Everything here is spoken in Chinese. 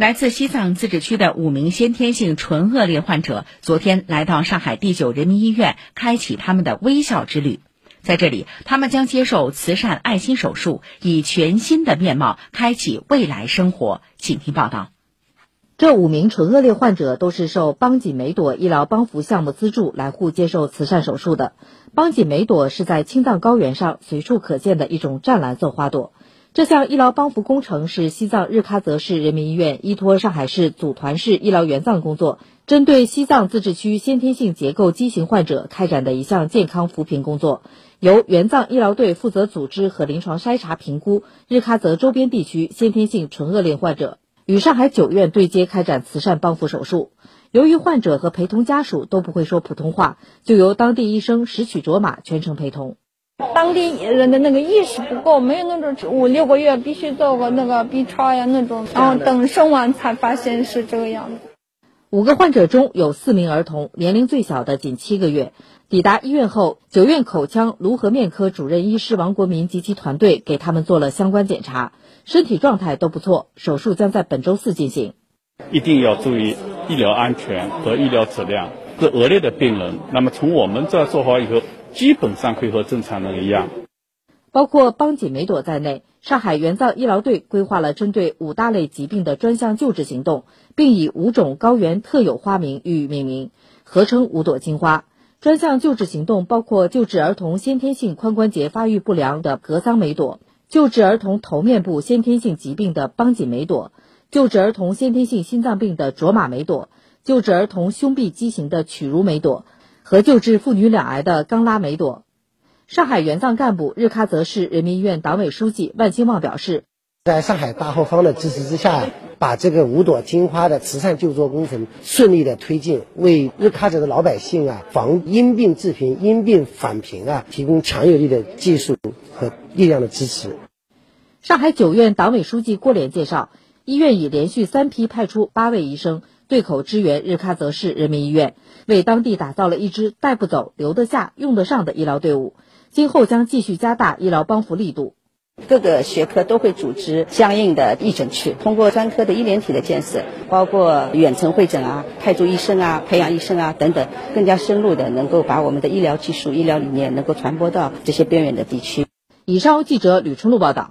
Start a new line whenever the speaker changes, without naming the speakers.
来自西藏自治区的五名先天性唇腭裂患者，昨天来到上海第九人民医院，开启他们的微笑之旅。在这里，他们将接受慈善爱心手术，以全新的面貌开启未来生活。请听报道。
这五名唇腭裂患者都是受邦锦梅朵医疗帮扶项目资助来沪接受慈善手术的。邦锦梅朵是在青藏高原上随处可见的一种湛蓝色花朵。这项医疗帮扶工程是西藏日喀则市人民医院依托上海市组团式医疗援藏工作，针对西藏自治区先天性结构畸形患者开展的一项健康扶贫工作，由援藏医疗队负责组织和临床筛查评估日喀则周边地区先天性唇腭裂患者，与上海九院对接开展慈善帮扶手术。由于患者和陪同家属都不会说普通话，就由当地医生拾取卓玛全程陪同。
当地人的那个意识不够，没有那种五六个月必须做个那个 B 超呀那种，然后等生完才发现是这个样子。
五个患者中有四名儿童，年龄最小的仅七个月。抵达医院后，九院口腔颅颌面科主任医师王国民及其团队给他们做了相关检查，身体状态都不错。手术将在本周四进行。
一定要注意医疗安全和医疗质量。是恶劣的病人，那么从我们这做好以后。基本上可以和正常人一样。
包括邦锦梅朵在内，上海援藏医疗队规划了针对五大类疾病的专项救治行动，并以五种高原特有花名予以命名，合称五朵金花。专项救治行动包括救治儿童先天性髋关节发育不良的格桑梅朵，救治儿童头面部先天性疾病的邦锦梅朵，救治儿童先天性心脏病的卓玛梅朵，救治儿童胸壁畸形的曲如梅朵。和救治妇女两癌的冈拉梅朵，上海援藏干部、日喀则市人民医院党委书记万兴旺表示，
在上海大后方的支持之下，把这个五朵金花的慈善救助工程顺利的推进，为日喀则的老百姓啊防因病致贫、因病返贫啊提供强有力的技术和力量的支持。
上海九院党委书记郭连介绍，医院已连续三批派出八位医生。对口支援日喀则市人民医院，为当地打造了一支带不走、留得下、用得上的医疗队伍。今后将继续加大医疗帮扶力度，
各个学科都会组织相应的义诊区，通过专科的医联体的建设，包括远程会诊啊、派驻医生啊、培养医生啊等等，更加深入的能够把我们的医疗技术、医疗理念能够传播到这些边远的地区。
以上记者吕春露报道。